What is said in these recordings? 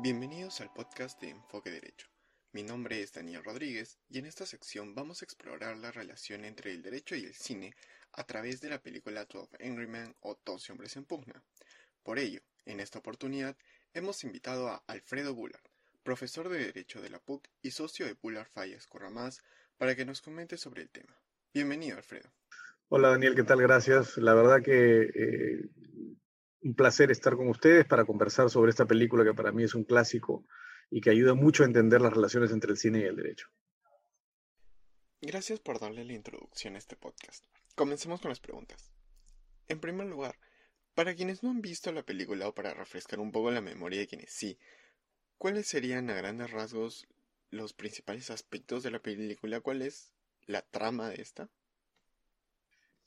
Bienvenidos al podcast de Enfoque Derecho. Mi nombre es Daniel Rodríguez y en esta sección vamos a explorar la relación entre el derecho y el cine a través de la película 12 Angry Men o 12 hombres en pugna. Por ello, en esta oportunidad hemos invitado a Alfredo Bullard, profesor de Derecho de la PUC y socio de Bullard Fallas Corramás, para que nos comente sobre el tema. Bienvenido, Alfredo. Hola, Daniel, ¿qué tal? Gracias. La verdad que eh, un placer estar con ustedes para conversar sobre esta película que para mí es un clásico y que ayuda mucho a entender las relaciones entre el cine y el derecho. Gracias por darle la introducción a este podcast. Comencemos con las preguntas. En primer lugar, para quienes no han visto la película o para refrescar un poco la memoria de quienes sí, ¿cuáles serían a grandes rasgos los principales aspectos de la película? ¿Cuál es la trama de esta?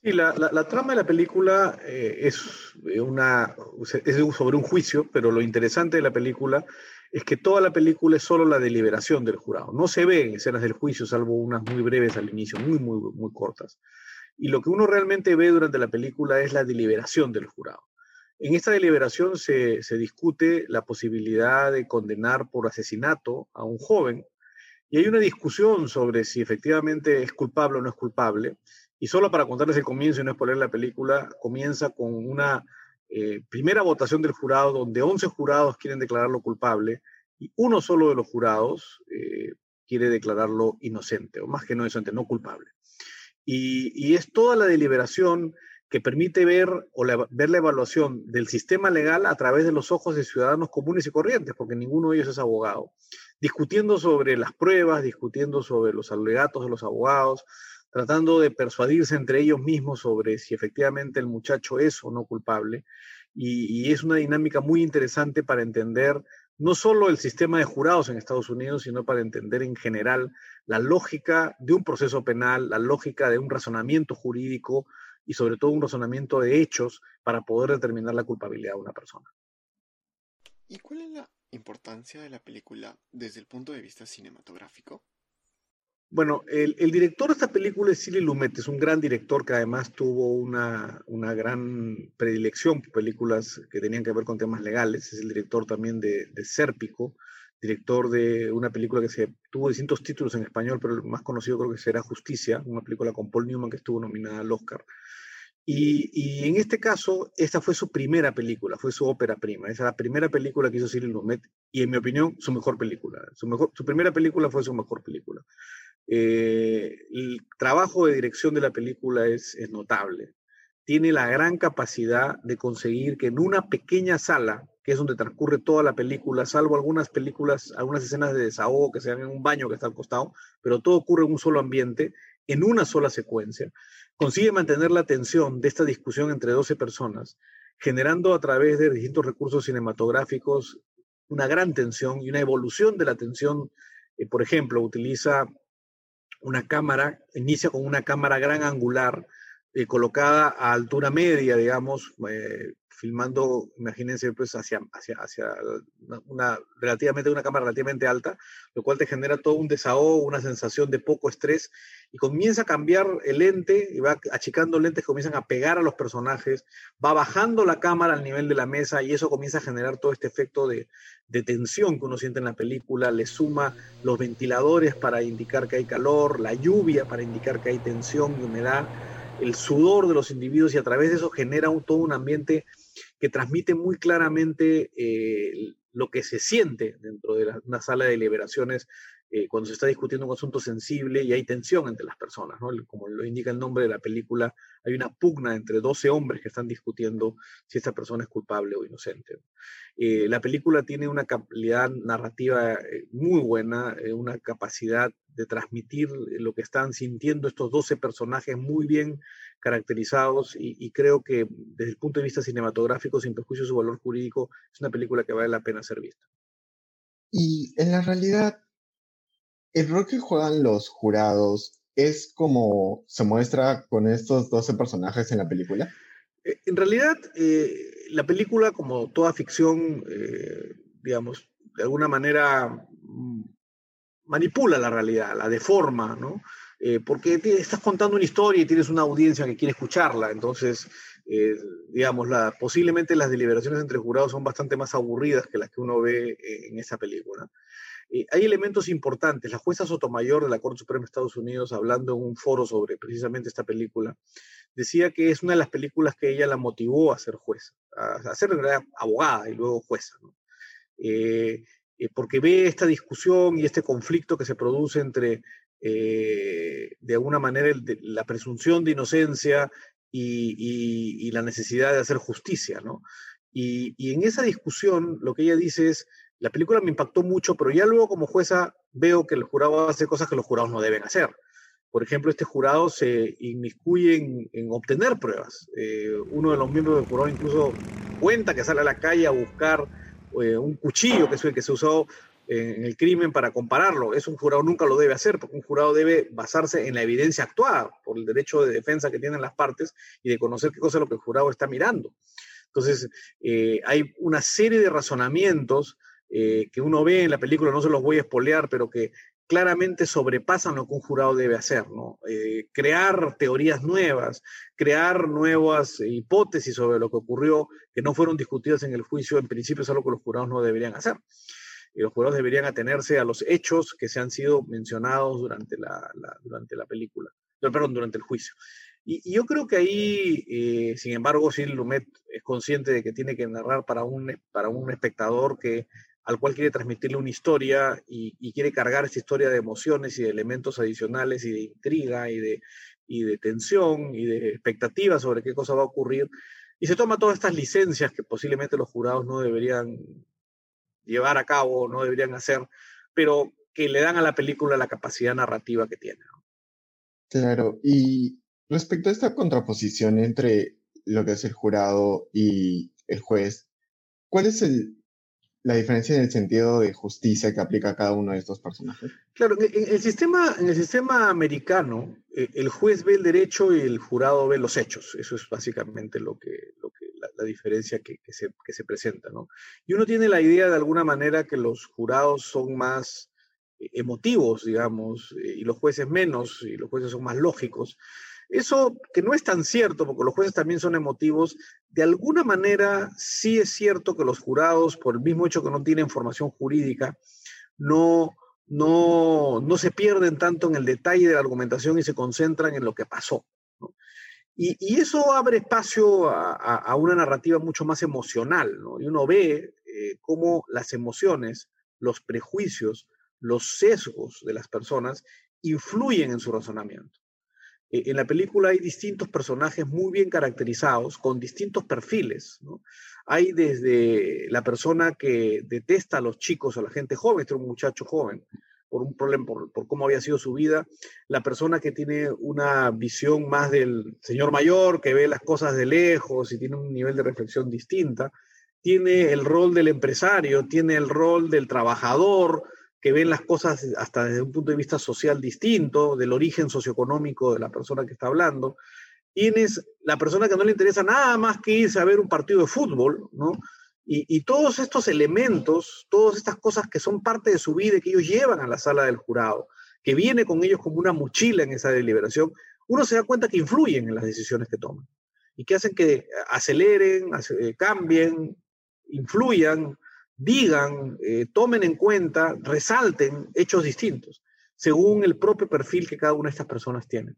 Sí, la, la, trama de la película eh, es, una, es sobre un juicio, pero lo interesante de la película es que toda la película es solo la deliberación del jurado. No se ven escenas del juicio, salvo unas muy breves al inicio, muy, muy, muy cortas. Y lo que uno realmente ve durante la película es la deliberación del jurado. En esta deliberación se, se discute la posibilidad de condenar por asesinato a un joven y hay una discusión sobre si efectivamente es culpable o no es culpable. Y solo para contarles el comienzo y no exponer la película, comienza con una eh, primera votación del jurado donde 11 jurados quieren declararlo culpable y uno solo de los jurados eh, quiere declararlo inocente, o más que no inocente, no culpable. Y, es toda la deliberación que permite ver, o ver la evaluación del sistema legal a través de los ojos de ciudadanos comunes y corrientes, porque ninguno de ellos es abogado, discutiendo sobre las pruebas, discutiendo sobre los alegatos de los abogados, tratando de persuadirse entre ellos mismos sobre si efectivamente el muchacho es o no culpable. Y, es una dinámica muy interesante para entender no solo el sistema de jurados en Estados Unidos, sino para entender en general la lógica de un proceso penal, la lógica de un razonamiento jurídico y sobre todo un razonamiento de hechos para poder determinar la culpabilidad de una persona. ¿Y cuál es la importancia de la película desde el punto de vista cinematográfico? Bueno, el, director de esta película es Silly Lumet, es un gran director que además tuvo una, una, gran predilección por películas que tenían que ver con temas legales. Es el director también de, de Sérpico, director de una película que se tuvo distintos títulos en español, pero el más conocido creo que será Justicia, una película con Paul Newman que estuvo nominada al Oscar. Y, en este caso, esta fue su primera película, fue su ópera prima. Esa es la primera película que hizo Cyril Lumet y, en mi opinión, su mejor película. Su, mejor, su primera película fue su mejor película. Eh, el trabajo de dirección de la película es, es notable. Tiene la gran capacidad de conseguir que en una pequeña sala, que es donde transcurre toda la película, salvo algunas películas, algunas escenas de desahogo que se dan en un baño que está al costado, pero todo ocurre en un solo ambiente, en una sola secuencia, consigue mantener la tensión de esta discusión entre 12 personas, generando a través de distintos recursos cinematográficos una gran tensión y una evolución de la tensión. Eh, por ejemplo, utiliza una cámara, inicia con una cámara gran angular eh, colocada a altura media, digamos, eh, filmando, imagínense, pues hacia, hacia, hacia una, relativamente, una cámara relativamente alta, lo cual te genera todo un desahogo, una sensación de poco estrés, y comienza a cambiar el lente, y va achicando lentes que comienzan a pegar a los personajes, va bajando la cámara al nivel de la mesa, y eso comienza a generar todo este efecto de, de tensión que uno siente en la película, le suma los ventiladores para indicar que hay calor, la lluvia para indicar que hay tensión y humedad, el sudor de los individuos y a través de eso genera un, todo un ambiente que transmite muy claramente eh, lo que se siente dentro de una sala de deliberaciones eh, cuando se está discutiendo un asunto sensible y hay tensión entre las personas, ¿no? Como lo indica el nombre de la película, hay una pugna entre 12 hombres que están discutiendo si esta persona es culpable o inocente. Eh, la película tiene una calidad narrativa eh, muy buena, una capacidad de transmitir lo que están sintiendo estos 12 personajes muy bien caracterizados y, y, creo que desde el punto de vista cinematográfico, sin perjuicio de su valor jurídico, es una película que vale la pena ser vista. Y en la realidad, el rol que juegan los jurados es como se muestra con estos 12 personajes en la película. Eh, en realidad, eh, la película, como toda ficción, eh, digamos, de alguna manera mm, manipula la realidad, la deforma, ¿no? porque estás contando una historia y tienes una audiencia que quiere escucharla, entonces eh, digamos, la, posiblemente las deliberaciones entre jurados son bastante más aburridas que las que uno ve eh, en esa película. Hay elementos importantes. La jueza Sotomayor de la Corte Suprema de Estados Unidos, hablando en un foro sobre precisamente esta película, decía que es una de las películas que ella la motivó a ser jueza, a, ser abogada y luego jueza, eh, porque ve esta discusión y este conflicto que se produce entre, de alguna manera, la presunción de inocencia y, la necesidad de hacer justicia, ¿no? Y, en esa discusión lo que ella dice es, la película me impactó mucho, pero ya luego como jueza veo que el jurado hace cosas que los jurados no deben hacer. Por ejemplo, este jurado se inmiscuye en, obtener pruebas. Eh, uno de los miembros del jurado incluso cuenta que sale a la calle a buscar eh, un cuchillo que es el que se usó en el crimen para compararlo. Eso un jurado nunca lo debe hacer, porque un jurado debe basarse en la evidencia actuada por el derecho de defensa que tienen las partes y de conocer qué cosa es lo que el jurado está mirando. Entonces, eh, hay una serie de razonamientos eh, que uno ve en la película, no se los voy a espolear, pero que claramente sobrepasan lo que un jurado debe hacer, ¿no? Eh, crear teorías nuevas, crear nuevas hipótesis sobre lo que ocurrió que no fueron discutidas en el juicio, en principio es algo que los jurados no deberían hacer y los jurados deberían atenerse a los hechos que se han sido mencionados durante la, durante la película, perdón, durante el juicio. Y, yo creo que ahí, eh, sin embargo, sí Lumet es consciente de que tiene que narrar para un, para un espectador que, al cual quiere transmitirle una historia y, quiere cargar esa historia de emociones y de elementos adicionales y de intriga y de, y de tensión y de expectativa sobre qué cosa va a ocurrir. Y se toma todas estas licencias que posiblemente los jurados no deberían llevar a cabo, no deberían hacer, pero que le dan a la película la capacidad narrativa que tiene. Claro, y respecto a esta contraposición entre lo que es el jurado y el juez, ¿cuál es el, la diferencia en el sentido de justicia que aplica a cada uno de estos personajes? Claro, en el sistema, en el sistema americano, eh, el juez ve el derecho y el jurado ve los hechos. Eso es básicamente lo que, lo que la, diferencia que, se, que, se, presenta, ¿no? Y uno tiene la idea de alguna manera que los jurados son más eh, emotivos, digamos, eh, y los jueces menos, y los jueces son más lógicos. Eso que no es tan cierto, porque los jueces también son emotivos, de alguna manera sí es cierto que los jurados, por el mismo hecho que no tienen formación jurídica, no, no, no se pierden tanto en el detalle de la argumentación y se concentran en lo que pasó. Y, eso abre espacio a, una narrativa mucho más emocional. Y uno ve eh, cómo las emociones, los prejuicios, los sesgos de las personas influyen en su razonamiento. E, en la película hay distintos personajes muy bien caracterizados, con distintos perfiles. Hay desde la persona que detesta a los chicos, a la gente joven, este es un muchacho joven, por un problema, por, cómo había sido su vida, la persona que tiene una visión más del señor mayor, que ve las cosas de lejos y tiene un nivel de reflexión distinta, tiene el rol del empresario, tiene el rol del trabajador, que ven las cosas hasta desde un punto de vista social distinto, del origen socioeconómico de la persona que está hablando. Tienes la persona que no le interesa nada más que irse a ver un partido de fútbol, ¿no? Y, todos estos elementos, todas estas cosas que son parte de su vida y que ellos llevan a la sala del jurado, que viene con ellos como una mochila en esa deliberación, uno se da cuenta que influyen en las decisiones que toman y que hacen que aceleren, eh, cambien, influyan, digan, eh, tomen en cuenta, resalten hechos distintos, según el propio perfil que cada una de estas personas tiene.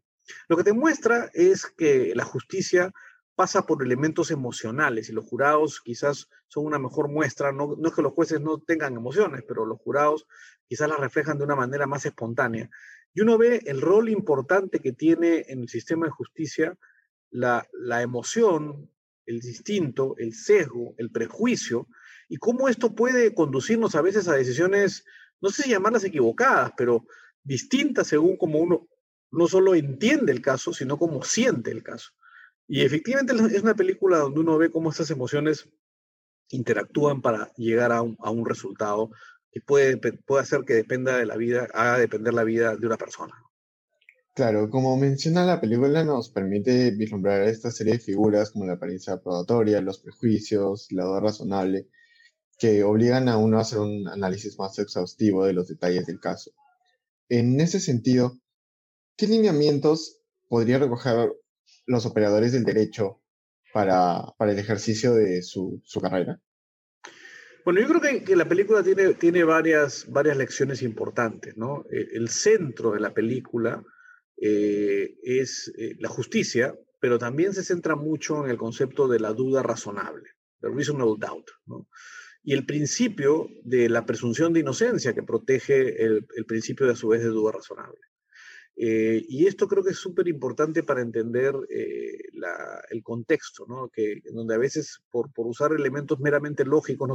Lo que te muestra es que la justicia pasa por elementos emocionales y los jurados quizás son una mejor muestra, no, es que los jueces no tengan emociones, pero los jurados quizás las reflejan de una manera más espontánea. Y uno ve el rol importante que tiene en el sistema de justicia la, la emoción, el distinto, el sesgo, el prejuicio, y cómo esto puede conducirnos a veces a decisiones, no sé si llamarlas equivocadas, pero distintas según como uno no solo entiende el caso, sino como siente el caso. Y efectivamente es una película donde uno ve cómo estas emociones interactúan para llegar a un, a un resultado que puede, puede hacer que dependa de la vida, haga depender la vida de una persona. Claro, como menciona la película, nos permite vislumbrar esta serie de figuras como la apariencia probatoria, los prejuicios, la duda razonable, que obligan a uno a hacer un análisis más exhaustivo de los detalles del caso. En ese sentido, ¿qué lineamientos podría recoger los operadores del derecho para, para el ejercicio de su, su carrera? Bueno, yo creo que, que, la película tiene, tiene varias, varias lecciones importantes, ¿no? Eh, el centro de la película eh, es eh, la justicia, pero también se centra mucho en el concepto de la duda razonable, the reasonable doubt, ¿no? Y el principio de la presunción de inocencia que protege el, el principio de a su vez de duda razonable. Eh, y esto creo que es súper importante para entender eh, la, el contexto, ¿no? que, donde a veces por, por usar elementos meramente lógicos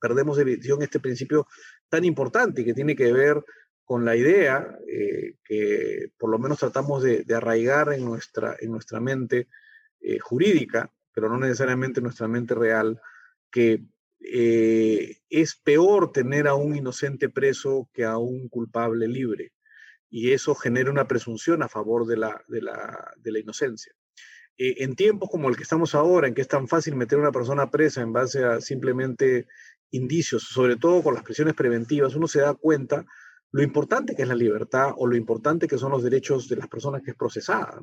perdemos de visión este principio tan importante que tiene que ver con la idea eh, que por lo menos tratamos de, arraigar en nuestra, en nuestra mente jurídica, pero no necesariamente en nuestra mente real, que eh, es peor tener a un inocente preso que a un culpable libre y eso genera una presunción a favor de la, de la, de la inocencia. Eh, en tiempos como el que estamos ahora, en que es tan fácil meter a una persona presa en base a simplemente indicios, sobre todo con las presiones preventivas, uno se da cuenta lo importante que es la libertad o lo importante que son los derechos de las personas que es procesada.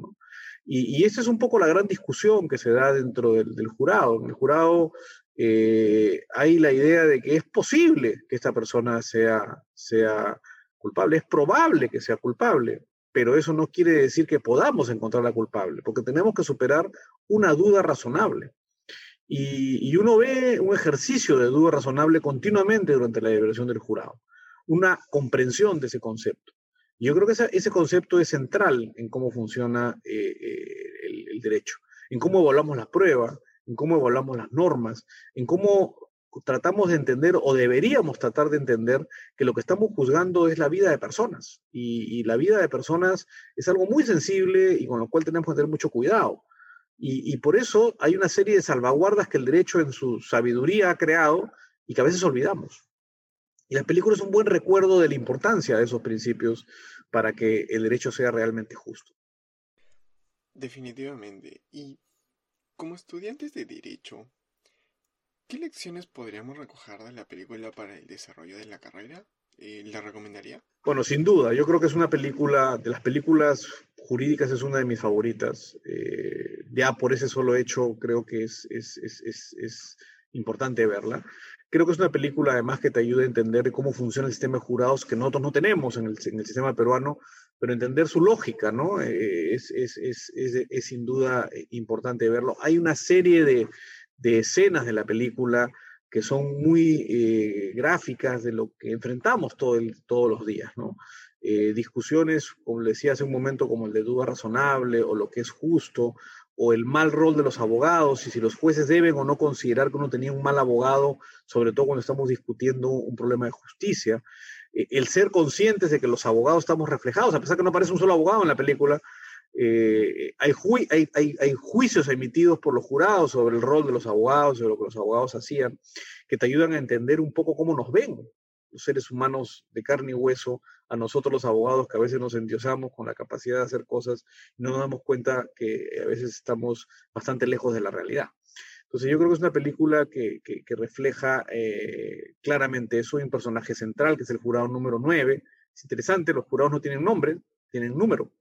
Y, y esa es un poco la gran discusión que se da dentro del, del jurado. El jurado eh, hay la idea de que es posible que esta persona sea, sea culpable. Es probable que sea culpable, pero eso no quiere decir que podamos encontrarla culpable, porque tenemos que superar una duda razonable. Y, uno ve un ejercicio de duda razonable continuamente durante la deliberación del jurado, una comprensión de ese concepto. Yo creo que ese concepto es central en cómo funciona eh, eh, el, el, derecho, en cómo evaluamos las pruebas, en cómo evaluamos las normas, en cómo tratamos de entender o deberíamos tratar de entender que lo que estamos juzgando es la vida de personas y, y, la vida de personas es algo muy sensible y con lo cual tenemos que tener mucho cuidado. Y, y, por eso hay una serie de salvaguardas que el derecho en su sabiduría ha creado y que a veces olvidamos. Y la película es un buen recuerdo de la importancia de esos principios para que el derecho sea realmente justo. Definitivamente. Y como estudiantes de derecho, ¿Qué lecciones podríamos recoger de la película para el desarrollo de la carrera? Eh, ¿La recomendaría? Bueno, sin duda. Yo creo que es una película, de las películas jurídicas es una de mis favoritas. Eh, ya por ese solo hecho creo que es, es, es, es, importante verla. Creo que es una película además que te ayuda a entender cómo funciona el sistema de jurados que nosotros no tenemos en el, sistema peruano, pero entender su lógica, ¿no? Eh, es, es sin duda importante verlo. Hay una serie de de escenas de la película que son muy eh, gráficas de lo que enfrentamos todo todos los días, ¿no? Eh, discusiones, como le decía hace un momento, como el de duda razonable o lo que es justo, o el mal rol de los abogados, y si los jueces deben o no considerar que uno tenía un mal abogado, sobre todo cuando estamos discutiendo un problema de justicia. Eh, el ser conscientes de que los abogados estamos reflejados, a pesar que no aparece un solo abogado en la película, eh, hay, hay, hay, hay, juicios emitidos por los jurados sobre el rol de los abogados, sobre lo que los abogados hacían, que te ayudan a entender un poco cómo nos ven seres humanos de carne y hueso, a nosotros los abogados que a veces nos endiosamos con la capacidad de hacer cosas no nos damos cuenta que a veces estamos bastante lejos de la realidad. Entonces yo creo que es una película que, que, que refleja eh, claramente eso. Hay un personaje central que es el jurado número 9. Es interesante, los jurados no tienen nombre, tienen número.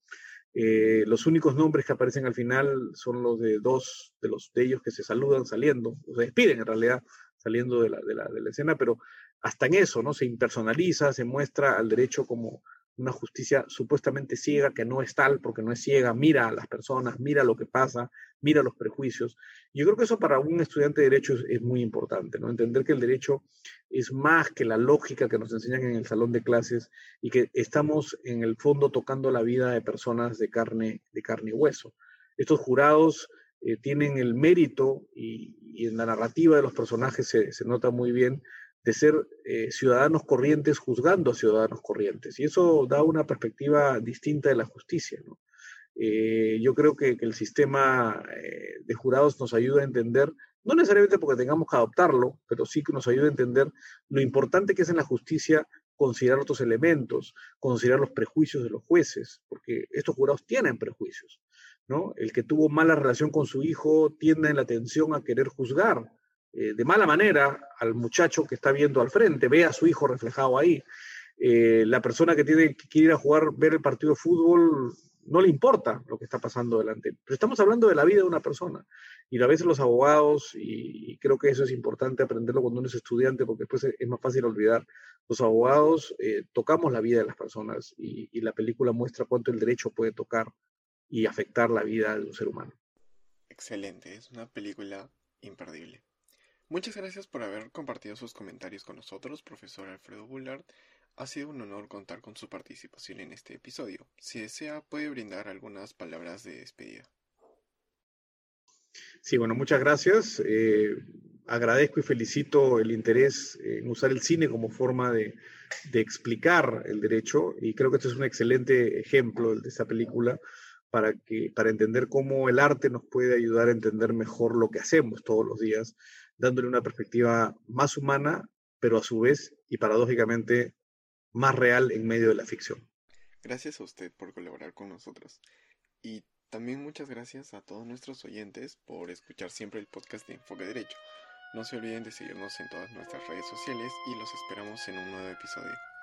Eh, los únicos nombres que aparecen al final son los de dos de los de ellos que se saludan saliendo, o se despiden en realidad saliendo de la, de la, de la escena, pero hasta en eso, ¿no? Se impersonaliza, se muestra al derecho como una justicia supuestamente ciega, que no es tal porque no es ciega, mira a las personas, mira lo que pasa, mira los prejuicios. Yo creo que eso para un estudiante de derecho es, muy importante, ¿no? Entender que el derecho es más que la lógica que nos enseñan en el salón de clases y que estamos en el fondo tocando la vida de personas de carne, de carne y hueso. Estos jurados eh, tienen el mérito y, en la narrativa de los personajes se nota muy bien de ser eh, ciudadanos corrientes juzgando a ciudadanos corrientes. Y eso da una perspectiva distinta de la justicia. Eh, yo creo que, que el sistema eh, de jurados nos ayuda a entender, no necesariamente porque tengamos que adoptarlo, pero sí que nos ayuda a entender lo importante que es en la justicia considerar otros elementos, considerar los prejuicios de los jueces, porque estos jurados tienen prejuicios. ¿no? El que tuvo mala relación con su hijo tiende en la atención a querer juzgar eh, de mala manera al muchacho que está viendo al frente, ve a su hijo reflejado ahí. Eh, la persona que tiene que ir a jugar, ver el partido de fútbol, no le importa lo que está pasando delante. Pero estamos hablando de la vida de una persona. Y a veces los abogados, y, creo que eso es importante aprenderlo cuando uno es estudiante, porque después es, más fácil olvidar, los abogados eh, tocamos la vida de las personas y la película muestra cuánto el derecho puede tocar y afectar la vida de un ser humano. Excelente, es una película imperdible. Muchas gracias por haber compartido sus comentarios con nosotros, profesor Alfredo Bullard. Ha sido un honor contar con su participación en este episodio. Si desea, puede brindar algunas palabras de despedida. Sí, bueno, muchas gracias. Eh, agradezco y felicito el interés en usar el cine como forma de, explicar el derecho y creo que este es un excelente ejemplo de esta película para, que, para entender cómo el arte nos puede ayudar a entender mejor lo que hacemos todos los días, dándole una perspectiva más humana, pero a su vez y paradójicamente más real en medio de la ficción. Gracias a usted por colaborar con nosotros. Y también muchas gracias a todos nuestros oyentes por escuchar siempre el podcast de Enfoque Derecho. No se olviden de seguirnos en todas nuestras redes sociales y los esperamos en un nuevo episodio.